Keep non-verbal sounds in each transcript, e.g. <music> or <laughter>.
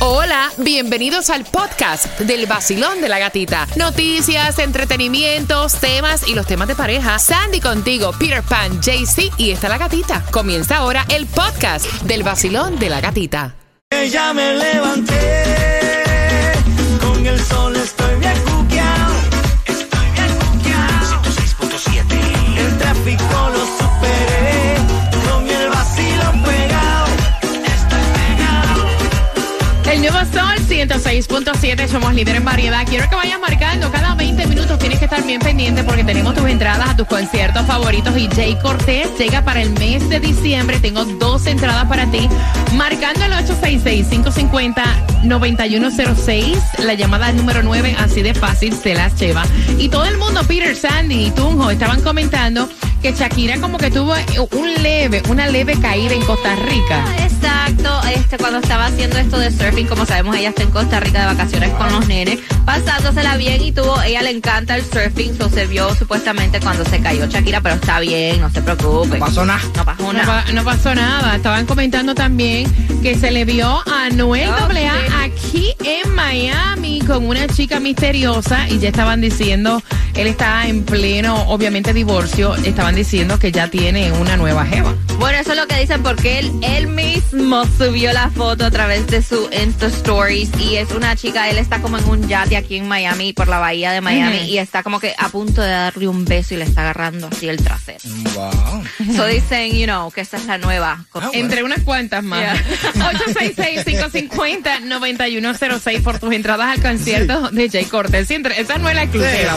Hola, bienvenidos al podcast del vacilón de la gatita. Noticias, entretenimientos, temas y los temas de pareja. Sandy contigo, Peter Pan, JC y está la gatita. Comienza ahora el podcast del vacilón de la gatita. Me levanté, con el sol estoy 106.7, somos líder en variedad. Quiero que vayas marcando cada 20 minutos. Tienes que estar bien pendiente porque tenemos tus entradas a tus conciertos favoritos. Y Jay Cortés llega para el mes de diciembre. Tengo dos entradas para ti. Marcando el 866-550-9106. La llamada número 9, así de fácil, se las lleva. Y todo el mundo, Peter, Sandy y Tunjo, estaban comentando que Shakira como que tuvo un leve, una leve caída en Costa Rica. Exacto, este cuando estaba haciendo esto de surfing, como sabemos, ella está en Costa Rica de vacaciones con los nenes, pasándosela bien y tuvo, ella le encanta el surfing, so se vio supuestamente cuando se cayó Shakira, pero está bien, no se preocupe. No pasó nada. No pasó nada. no pasó nada. Estaban comentando también que se le vio a Noel Oh, AA aquí en Miami con una chica misteriosa y ya estaban diciendo, él está en pleno, obviamente, divorcio. Estaban diciendo que ya tiene una nueva jeva. Bueno, eso es lo que dicen porque él, él mismo subió la foto a través de su Insta Stories y es una chica, él está como en un yate aquí en Miami, por la bahía de Miami y está como que a punto de darle un beso y le está agarrando así el trasero. Wow. So dicen, you know, que esta es la nueva. cosa. Entre unas cuantas más. Yeah. 866-550-9106 por tus entradas al concierto de Jay. Sí, entre- Esa no es la exclusiva.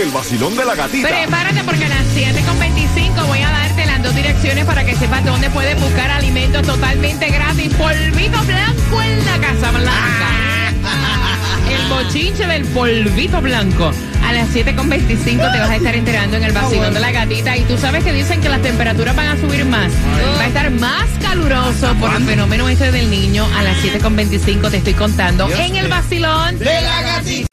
El vacilón de la gatita. Prepárate porque a las 7.25 voy a darte las dos direcciones para que sepas dónde puedes buscar alimentos totalmente gratis. Polvito blanco en la Casa Blanca. <laughs> El bochinche del polvito blanco. A las 7.25 te vas a estar enterando en el vacilón de la gatita. Y tú sabes que dicen que las temperaturas van a subir más. Va a estar más caluroso por el fenómeno este del niño. A las 7.25 te estoy contando en el vacilón. De la gatita.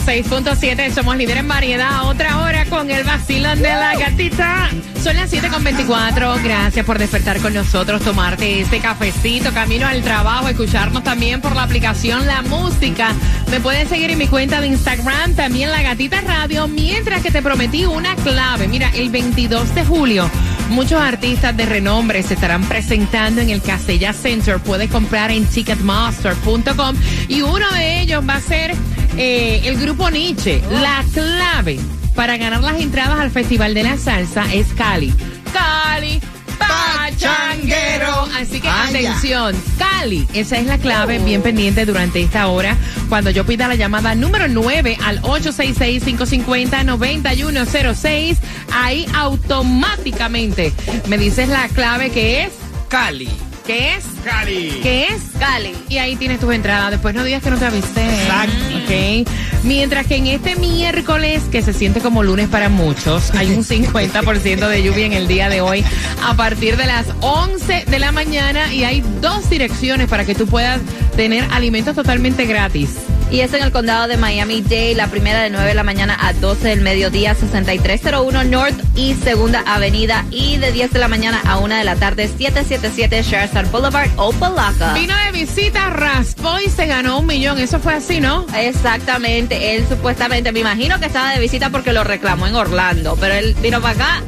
106.7, somos líderes en variedad. Otra hora con el vacilón de la gatita. Son las 7.24. Gracias por despertar con nosotros, tomarte ese cafecito, camino al trabajo, escucharnos también por la aplicación La Música. Me pueden seguir en mi cuenta de Instagram, también La Gatita Radio, mientras que te prometí una clave. Mira, el 22 de julio. Muchos artistas de renombre se estarán presentando en el Castella Center. Puedes comprar en ticketmaster.com y uno de ellos va a ser eh, el grupo Nietzsche. La clave para ganar las entradas al Festival de la Salsa es Cali. Cali. Pachanguero. Así que Vaya. atención, Cali. Esa es la clave, bien pendiente durante esta hora. Cuando yo pida la llamada número 9 al 866-550-9106, ahí automáticamente me dices la clave que es, Cali. Que es, Cali. que es Cali. y ahí tienes tus entradas. Después no digas que no te avisé. Exacto. Ok. Mientras que en este miércoles, que se siente como lunes para muchos, hay un <laughs> 50% de lluvia en el día de hoy a partir de las 11 de la mañana y hay dos direcciones para que tú puedas tener alimentos totalmente gratis. Y es en el condado de Miami-Dade, la primera de 9 de la mañana a 12 del mediodía, 6301 North y Segunda Avenida. Y de 10 de la mañana a 1 de la tarde, 777 Sherstar Boulevard, Opalaca. Vino de visita, raspó y se ganó un millón. Eso fue así, ¿no? Exactamente, él supuestamente, me imagino que estaba de visita porque lo reclamó en Orlando, pero él vino para acá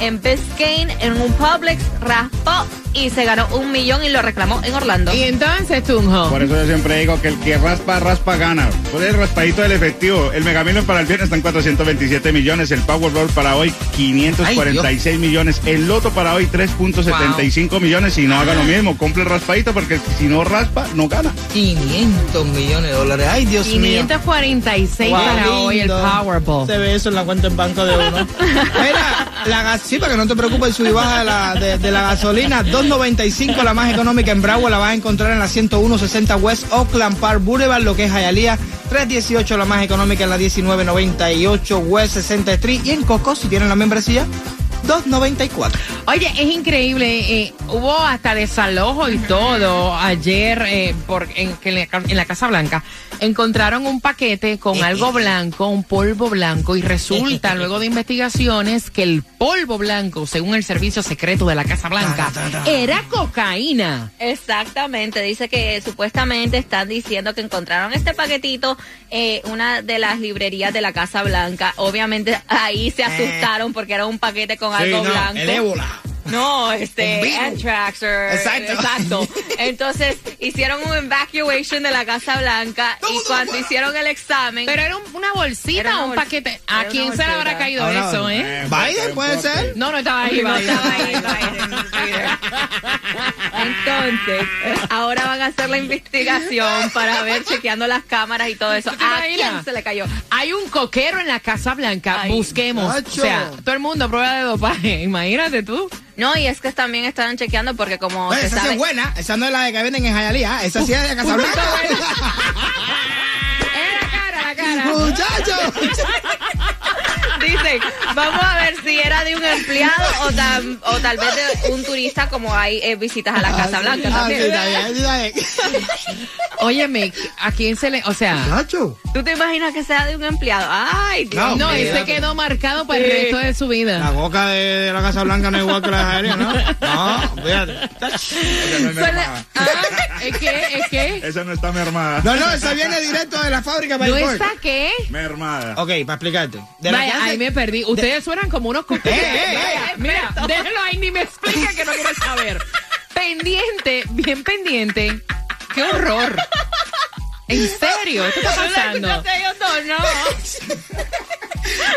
en Biscayne, en un Publix, raspó y se ganó un millón y lo reclamó en Orlando. Y entonces, Tunjo. Por eso yo siempre digo que el que raspa, raspa, gana. Por el raspadito del efectivo. El Mega Million para el viernes está en 427 millones. El Powerball para hoy, 546 millones. El Loto para hoy, 3.75 millones. Y no haga lo mismo, compre el raspadito porque si no raspa, no gana. 500 millones de dólares. Ay, Dios mío. 546 Guau, para hoy el lindo. Powerball. Se ve eso en la cuenta en banco de uno. <laughs> Mira, la gas, sí, para que no te preocupes, sub y baja de la, de, de la gasolina. 2.95 la más económica en Broward, la vas a encontrar en la 10160 West Oakland Park Boulevard, lo que es Hialeah. 3.18 la más económica en la 1998 West 60 Street. Y en Coco, si tienen la membresía, 2.94. Oye, es increíble. eh, hubo hasta desalojo y todo ayer eh, por, en la Casa Blanca. Encontraron un paquete con algo blanco, un polvo blanco, y resulta, luego de investigaciones, que el polvo blanco, según el servicio secreto de la Casa Blanca, era cocaína. Exactamente, dice que supuestamente están diciendo que encontraron este paquetito eh, una de las librerías de la Casa Blanca. Obviamente ahí se asustaron porque era un paquete con algo blanco. el ébola. No, este, anthrax or- Exacto. exacto. <laughs> Entonces hicieron un evacuation de la Casa Blanca y cuando hicieron el examen, Pero era un- una bolsita Era una o un paquete. Era ¿A una quién se le habrá bolsita. caído Ahora, eso, eh? Biden puede ser. No, no estaba ahí, No Biden. estaba ahí, Biden. Entonces, ahora van a hacer la investigación para ver, chequeando las cámaras y todo eso. ¿Tú te ¿A imaginas? quién se le cayó? Hay un coquero en la Casa Blanca. Ay, Busquemos. macho. O sea, todo el mundo prueba de dopaje. <laughs> Imagínate tú. No, y es que también estaban chequeando porque como Oye, se esa sí sabe... es buena. Esa no es la de que venden en Hialeah. Esa sí es de Casablanca. <laughs> Era cara, la cara. Muchachos. Dicen, vamos a ver si era de un empleado o, tam- o tal vez de un turista como hay eh, visitas a la Casa Blanca Ah, también. <laughs> Óyeme, ¿a quién se le.? O sea. Muchacho. ¿Tú te imaginas que sea de un empleado? Ay, Dios No, mío. ese quedó marcado para el resto de su La vida. boca de, de la Casa Blanca no es igual que la de Hialeah, ¿no? No, fíjate. Esa no es mermada. Ah, ¿Es que? ¿Es que? Esa no está mermada. No, no, esa viene directo de la fábrica para ¿No el está qué? Mermada. Ok, para explicarte. De la Vaya, ahí me perdí. Ustedes suenan como unos coqueros. Eh, eh, eh. Vaya, Mira, déjenlo ahí, ni me explica que no quiero saber. <laughs> Pendiente, bien pendiente. ¡Qué horror! ¿En serio? ¿Qué está pasando? ¿No ellos dos, no?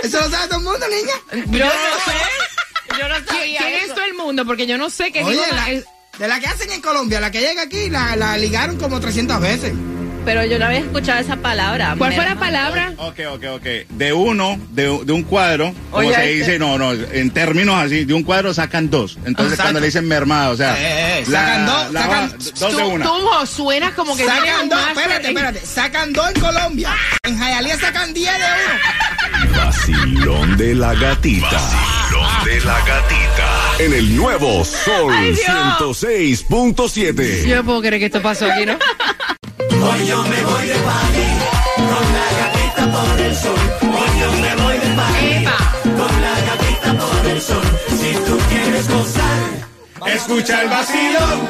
¿Eso lo sabe todo el mundo, niña? Yo no sé. Yo no ¿Quién, sabía quién es todo el mundo? Porque yo no sé qué Oye, digo. la- es- de la que hacen en Colombia, la que llega aquí, la, la ligaron como 300 veces. Pero yo no había escuchado esa palabra. ¿Cuál fue la palabra? Ok, ok, ok. De uno, de, de un cuadro, como Oye, se este- dice, no, no, en términos así, de un cuadro sacan dos. Entonces Exacto. cuando le dicen mermada, o sea, Eh, eh, sacan dos, la sacan- dos de una. tú, suena como que Sacan dos, espérate, en- espérate. Sacan dos en Colombia. En Hialeah sacan 10 de uno. Vacilón de la gatita. Vacilón de la gatita. En el nuevo Sol Ay, Dios. 106.7. Yo no puedo creer que esto pasó aquí, ¿no? Hoy yo me voy de party con la gatita por el sol. Hoy yo me voy de party con la gatita por el sol. Si tú quieres gozar Escucha el vacilón,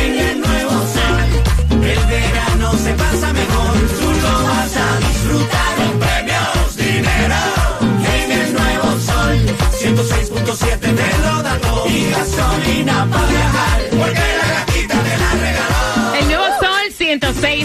en el nuevo sol, el verano se pasa mejor. Tú lo vas a disfrutar con premios, dinero. En el nuevo sol, 106.7 te lo da todo y gasolina para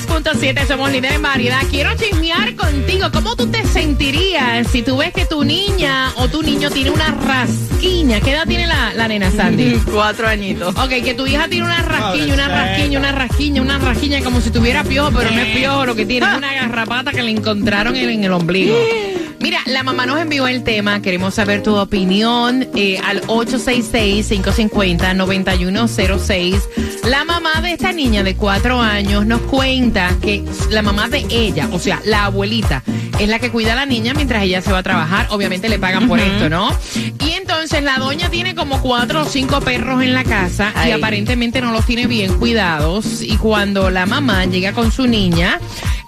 106.7, somos líderes en variedad. Quiero chismear contigo. ¿Cómo tú te sentirías si tú ves que tu niña o tu niño tiene una rasquiña? ¿Qué edad tiene la, la nena Sandy? Cuatro añitos. Ok, que tu hija tiene una rasquiña, una rasquiña, una rasquiña, una rasquiña, como si tuviera piojo, pero no es piojo, lo que tiene es una garrapata que le encontraron en, en el ombligo. <laughs> Mira, la mamá nos envió el tema, queremos saber tu opinión eh, al 866-550-9106. La mamá de esta niña de cuatro años nos cuenta que la mamá de ella, o sea, la abuelita, es la que cuida a la niña mientras ella se va a trabajar. Obviamente le pagan por esto, ¿no? Y entonces la doña tiene como cuatro o cinco perros en la casa y aparentemente no los tiene bien cuidados. Y cuando la mamá llega con su niña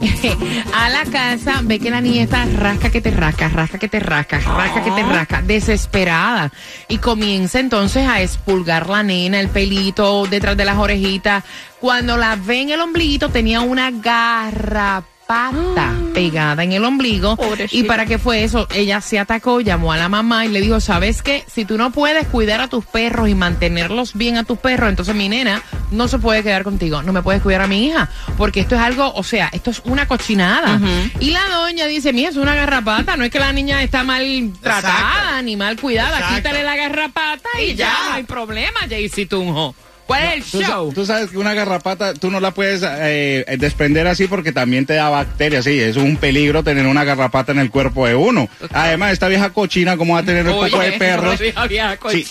<laughs> a la casa, ve que la niña está rasca que te rasca, rasca que te rasca, rasca que te rasca, desesperada. Y comienza entonces a expulgar la nena, el pelito detrás de las orejitas. Cuando la ve en el ombliguito tenía una garrapata. Pegada en el ombligo. Pobrecita. Y para qué fue eso, ella se atacó, llamó a la mamá y le dijo, ¿sabes qué? Si tú no puedes cuidar a tus perros y mantenerlos bien a tus perros, entonces mi nena no se puede quedar contigo, no me puedes cuidar a mi hija, porque esto es algo, o sea, esto es una cochinada. Y la doña dice, mira, es una garrapata, no es que la niña está mal tratada ni mal cuidada, Exacto. quítale la garrapata y, Y ya. ya. no hay problema, Jaycee Tunjo. ¿Cuál es Tú, el sa- show? tú sabes que una garrapata tú no la puedes eh, desprender así porque también te da bacterias, sí, es un peligro tener una garrapata en el cuerpo de uno. Además, esta vieja cochina, ¿cómo va a tener un poco de perros? Sí,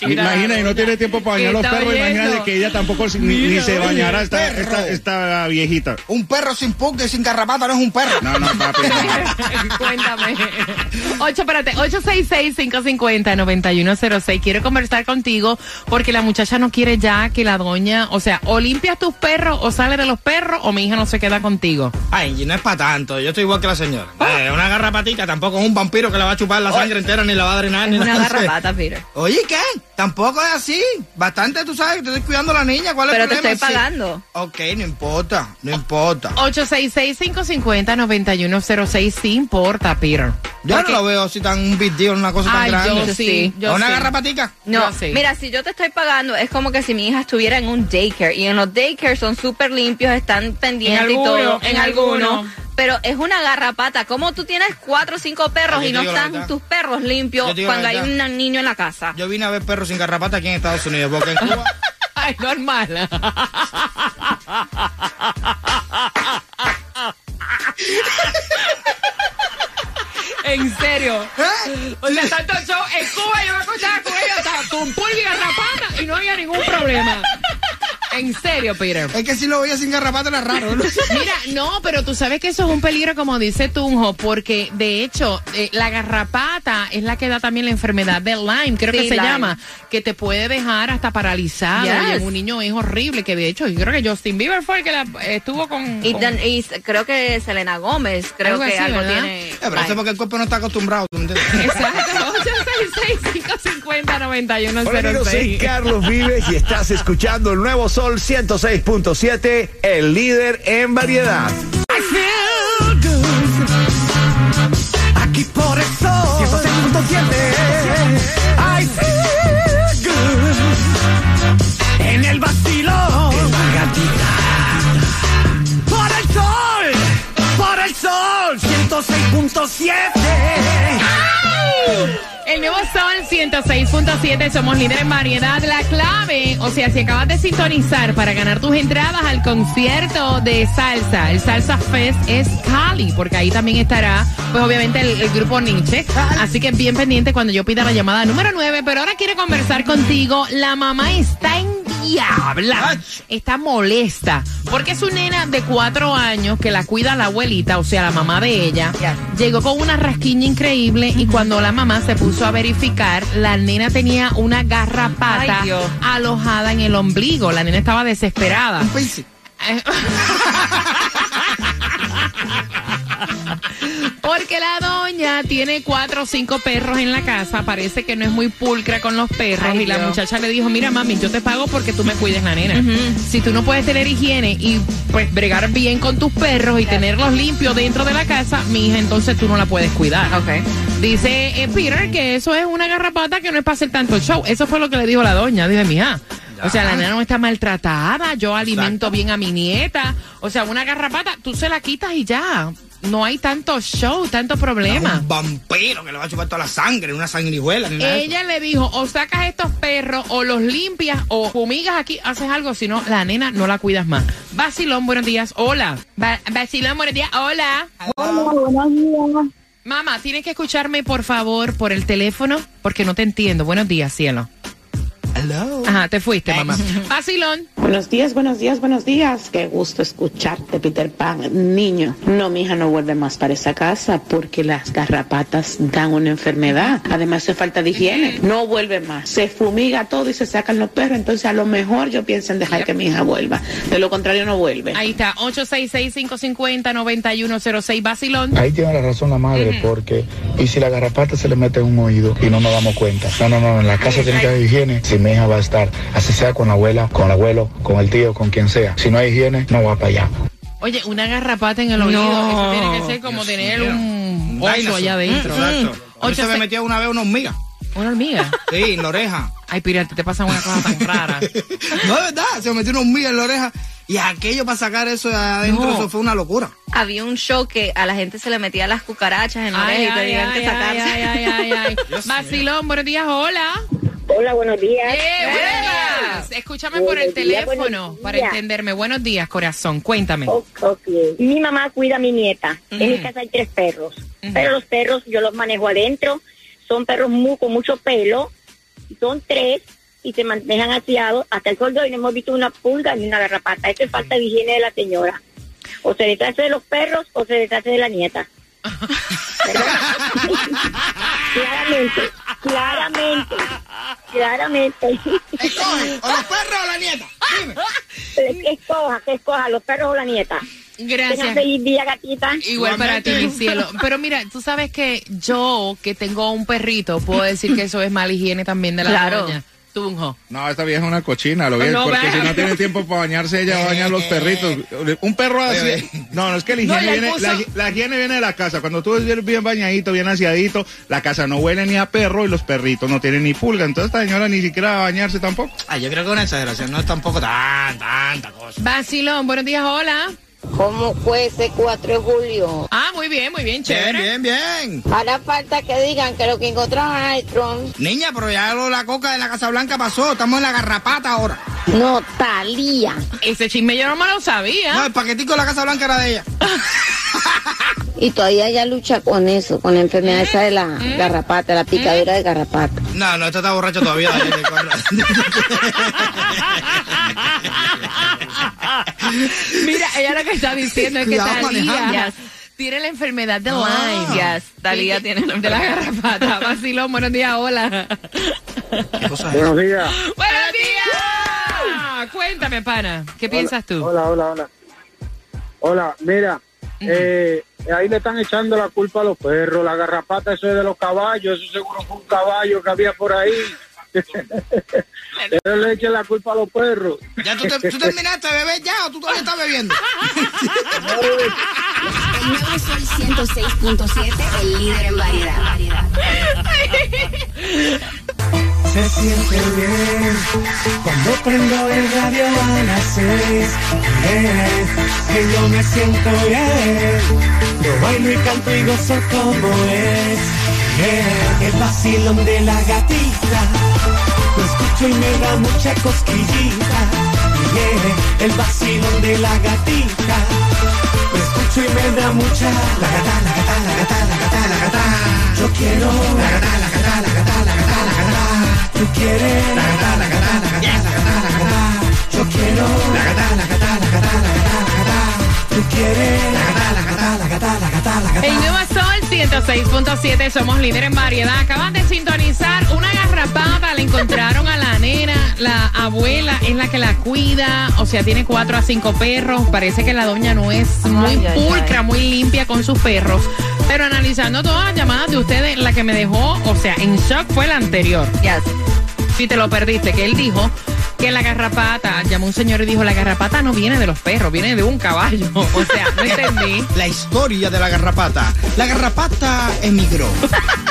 imagina, y no tiene tiempo para ¿Qué bañar los perros, imagínate que ella tampoco ni, se oye, bañara esta, esta, esta viejita. Un perro sin pulga y sin garrapata no es un perro. No, no, papi, no. <laughs> Cuéntame. <laughs> 8, espérate, 866-550-9106. Quiero conversar contigo porque la muchacha no quiere ya que la o sea, o limpias tus perros o sale de los perros o mi hija no se queda contigo. Ay, no es para tanto. Yo estoy igual que la señora. Eh, una garrapatica tampoco es un vampiro que le va a chupar la sangre entera ni la va a drenar Es ni una <laughs> garrapata, Peter. Oye, ¿qué? Tampoco es así. Bastante, tú sabes, te estoy cuidando a la niña. ¿Cuál es Pero el te problema? estoy Sí. pagando. Ok, no importa, no importa. 866-550-9106. Sí importa, Peter. Yo Porque- no lo veo así tan un big deal, una cosa tan grande. yo sí, yo ¿Una sí. garrapatica? No, Yo sí. mira, si yo te estoy pagando, es como que si mi hija estuviera en un daycare. Y en los daycare son súper limpios, están pendientes En y todo. en alguno. Pero es una garrapata. ¿Cómo tú tienes cuatro o cinco perros y no están tus perros limpios cuando hay un niño en la casa? Yo vine a ver perros sin garrapata aquí en Estados Unidos, porque en Cuba... <laughs> Ay, normal. En serio. ¿Eh? O sea, tanto show en Cuba yo me escuchaba con ella hasta con pulga y garrapata y no había ningún problema. En serio, Peter. Es que si lo veía sin garrapata era raro, ¿no? <laughs> Mira, no, pero tú sabes que eso es un peligro, como dice Tunjo, porque de hecho eh, la garrapata es la que da también la enfermedad de Lyme, creo Sí, que se Lyme. llama, que te puede dejar hasta paralizado. Yes. Y en un niño es horrible, que de hecho yo creo que Justin Bieber fue el que la, estuvo con... Y, con- dan- y s- creo que Selena Gómez, creo Algo que así, algo ¿verdad? tiene. Eh, pero eso es porque el cuerpo no está acostumbrado, ¿tú me entiendes? <laughs> Exacto, 866-550-9106. Hola amigos, soy Carlos Vives y estás escuchando el nuevo Sol 106.7, el líder en variedad. Aquí por el sol 106.7 106.7, somos líderes en variedad. La clave, o sea, si acabas de sintonizar para ganar tus entradas al concierto de salsa, el Salsa Fest es Cali, porque ahí también estará, pues obviamente, el, el grupo Nietzsche. Así que bien pendiente cuando yo pida la llamada número 9, pero ahora quiero conversar contigo. La mamá está en diabla, está molesta, porque su nena de cuatro años que la cuida la abuelita, o sea, la mamá de ella, llegó con una rasquiña increíble y cuando la mamá se puso a verificar, la nena tenía una garrapata Ay, alojada en el ombligo. La nena estaba desesperada. Un. <laughs> Porque la doña tiene cuatro o cinco perros en la casa, parece que no es muy pulcra con los perros Ay, y la Dios. muchacha le dijo, mira mami, yo te pago porque tú me cuides la nena. Si tú no puedes tener higiene y pues bregar bien con tus perros y tenerlos limpios dentro de la casa, mi hija, entonces tú no la puedes cuidar. Dice eh, Peter que eso es una garrapata que no es para hacer tanto show. Eso fue lo que le dijo la doña. Dije, mija. O sea, la nena no está maltratada, yo alimento bien a mi nieta. O sea, una garrapata, tú se la quitas y ya. No hay tanto show, tanto problema. Un vampiro que le va a chupar toda la sangre, una sanguijuela. Ella le dijo, o sacas estos perros, o los limpias, o fumigas aquí, haces algo, si no, la nena no la cuidas más. Basilón, buenos días, hola. Ba- Basilón, buenos días, hola. Mamá, tienes que escucharme, por favor, por el teléfono, porque no te entiendo. Buenos días, cielo. Hello. Ajá, te fuiste, mamá. Basilón. Buenos días, buenos días, buenos días. Qué gusto escucharte, Peter Pan. Niño, no, mi hija no vuelve más para esa casa porque las garrapatas dan una enfermedad. Además, hace falta de higiene. No vuelve más. Se fumiga todo y se sacan los perros. Entonces, a lo mejor yo pienso en dejar que mi hija vuelva. De lo contrario, no vuelve. Ahí está, 866-550-9106, Basilón. Ahí tiene la razón la madre, porque y si la garrapata se le mete en un oído y no nos damos cuenta. No, no, no, en la casa tiene que haber higiene. Si mi hija va a estar, así sea con la abuela, con el abuelo, con el tío, con quien sea. Si no hay higiene, no va para allá. Oye, una garrapata en el oído. No. Eso tiene que ser como Dios tener mío. un oso allá adentro. Exacto. Mí se me metía una vez una hormiga. Una hormiga. Sí, en la oreja. Ay, pirata, te pasa una cosa tan rara. <laughs> No, es verdad, se me metió una hormiga en la oreja. Y aquello para sacar eso de adentro, No. eso fue una locura. Había un show que a la gente se le metía las cucarachas en la Ay, oreja y ay, tenían que ay, sacarse. ay, ay, ay, ay. <laughs> Vacilón, buenos días, hola. Hola, buenos días. Eh, buenos días. Escúchame por el días, teléfono para entenderme. Buenos días, corazón. Cuéntame. Ok, ok. Mi mamá cuida a mi nieta. En mi casa hay tres perros. Pero los perros yo los manejo adentro. Son perros muy, con mucho pelo. Son tres y se manejan aseados. Hasta el sol de hoy no hemos visto una pulga ni una garrapata. Esto es falta de higiene de la señora. O se deshace de los perros o se deshace de la nieta. <laughs> <laughs> Claramente, claramente, claramente. Escoge, o los perros o la nieta. Dime. Que escoja, que escoja, los perros o la nieta. Gracias. feliz día, gatita. Igual para ti, mi cielo. Pero mira, tú sabes que yo, que tengo un perrito, puedo decir que eso es mala higiene también de la Claro. doña. Tunjo. No, esta vieja es una cochina, lo bien, No, porque si no tiene tiempo para bañarse, ella baña a los perritos. Un perro así. No, no es que la higiene, viene, puso- la, la higiene viene de la casa. Cuando tú eres bien bañadito, bien aseadito, la casa no huele ni a perro y los perritos no tienen ni pulga. Entonces esta señora ni siquiera va a bañarse tampoco. Ah, yo creo que una exageración, no es tampoco tan, tanta cosa. Vacilón, buenos días, hola. ¿Cómo fue ese 4 de julio? Ah, muy bien, muy bien, Bien, chévere. bien, bien. Hará falta que digan que lo que encontraron en Trump Niña, pero ya lo, la coca de la Casa Blanca pasó, estamos en la garrapata ahora. no talía. Ese chisme yo no me lo sabía. No, el paquetico de la Casa Blanca era de ella. <laughs> Y todavía ella lucha con eso, con la enfermedad esa de la ¿Mm? garrapata, la picadura de garrapata. No, no, este está borracho todavía. <laughs> <laughs> <laughs> Mira, ella lo que está diciendo es que. Talía tiene la enfermedad de Ah. Lyme. Yes, Talía Sí, tiene de la garrapata. <laughs> Vacilón, buenos días, hola. ¿Qué cosa es? Buenos días. ¡Buenos días! Cuéntame, pana, ¿qué piensas tú? Hola, hola, hola. Hola, mira, eh, ahí le están echando la culpa a los perros, la garrapata, eso es de los caballos, eso seguro fue un caballo que había por ahí. <laughs> Ellos le echen la culpa a los perros. ¿Ya tú, te- tú terminaste de beber ya o tú todavía estás bebiendo? El nuevo Sol 106.7, el líder en variedad. Se siente bien cuando prendo el radio a las seis. Que yo me siento bien. Yo bailo y canto y gozo como es. Bien, el vacilón de la gatita. Lo escucho y me da mucha cosquillita. Bien, el vacilón de la gatita. Lo escucho y me da mucha. La gata, la gata, la gata, la gata, la gata. Yo quiero. La gata, la gata, la gata, la gata, la gata. Tú quieres. La gata, la gata, la gata, la gata, la gata. Yo quiero. La gata, la gata, la gata, la gata, la gata. Tú quieres. Gata, la gata, la gata, la gata, la gata. El nuevo Sol 106.7, somos líder en variedad. Acaban de sintonizar una garrapata, le encontraron a la nena, la abuela es la que la cuida, o sea, tiene cuatro a cinco perros. Parece que la doña no es muy Ay, ay, pulcra, muy limpia con sus perros. Pero analizando todas las llamadas de ustedes, la que me dejó, o sea, en shock fue la anterior. Yes. Si te lo perdiste, que él dijo que la garrapata, llamó un señor y dijo, la garrapata no viene de los perros, viene de un caballo. <laughs> O sea, no entendí. La historia de la garrapata. La garrapata emigró.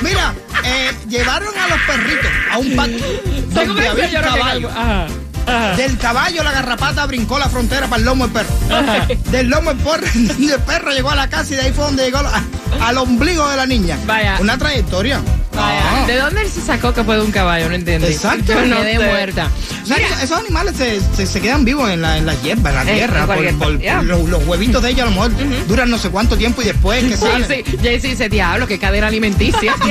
Mira, eh, llevaron a los perritos a un patio donde había un caballo. Ajá, ajá. Del caballo la garrapata brincó la frontera para el lomo del perro. Del lomo del perro, <laughs> del perro llegó a la casa y de ahí fue donde llegó a- al ombligo de la niña. Vaya. Una trayectoria. Vaya, Ah. ¿De dónde él se sacó que fue de un caballo? No entendí. Exacto. Yo No quedé sé. muerta. O sea, esos- esos animales se, se, se quedan vivos en la, en la hierba, en la Eh, tierra. en por- por- los, los huevitos de ellos a lo mejor duran no sé cuánto tiempo y después que salen. Jaycee, Jaycee dice, diablo, qué cadena alimenticia. <laughs>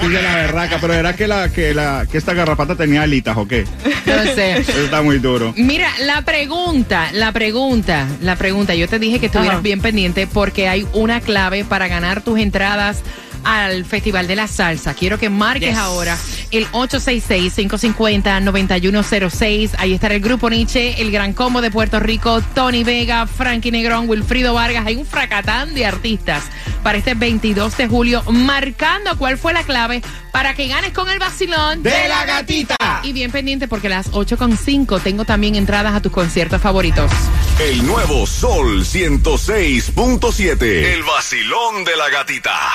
Dice la berraca, pero era que la que la que esta garrapata tenía alitas o qué? no sé. Eso está muy duro. Mira, la pregunta, la pregunta, la pregunta. Yo te dije que estuvieras Ajá. bien pendiente porque hay una clave para ganar tus entradas al Festival de la Salsa. Quiero que marques Yes. ahora el 866-550-9106. Ahí estará el grupo Nietzsche, el Gran Combo de Puerto Rico, Tony Vega, Frankie Negrón, Wilfrido Vargas. Hay un fracatán de artistas para este 22 de julio, marcando cuál fue la clave para que ganes con el vacilón De la gatita. Y bien pendiente porque a las 8.5 tengo también entradas a tus conciertos favoritos. El nuevo Sol 106.7. El vacilón de la gatita.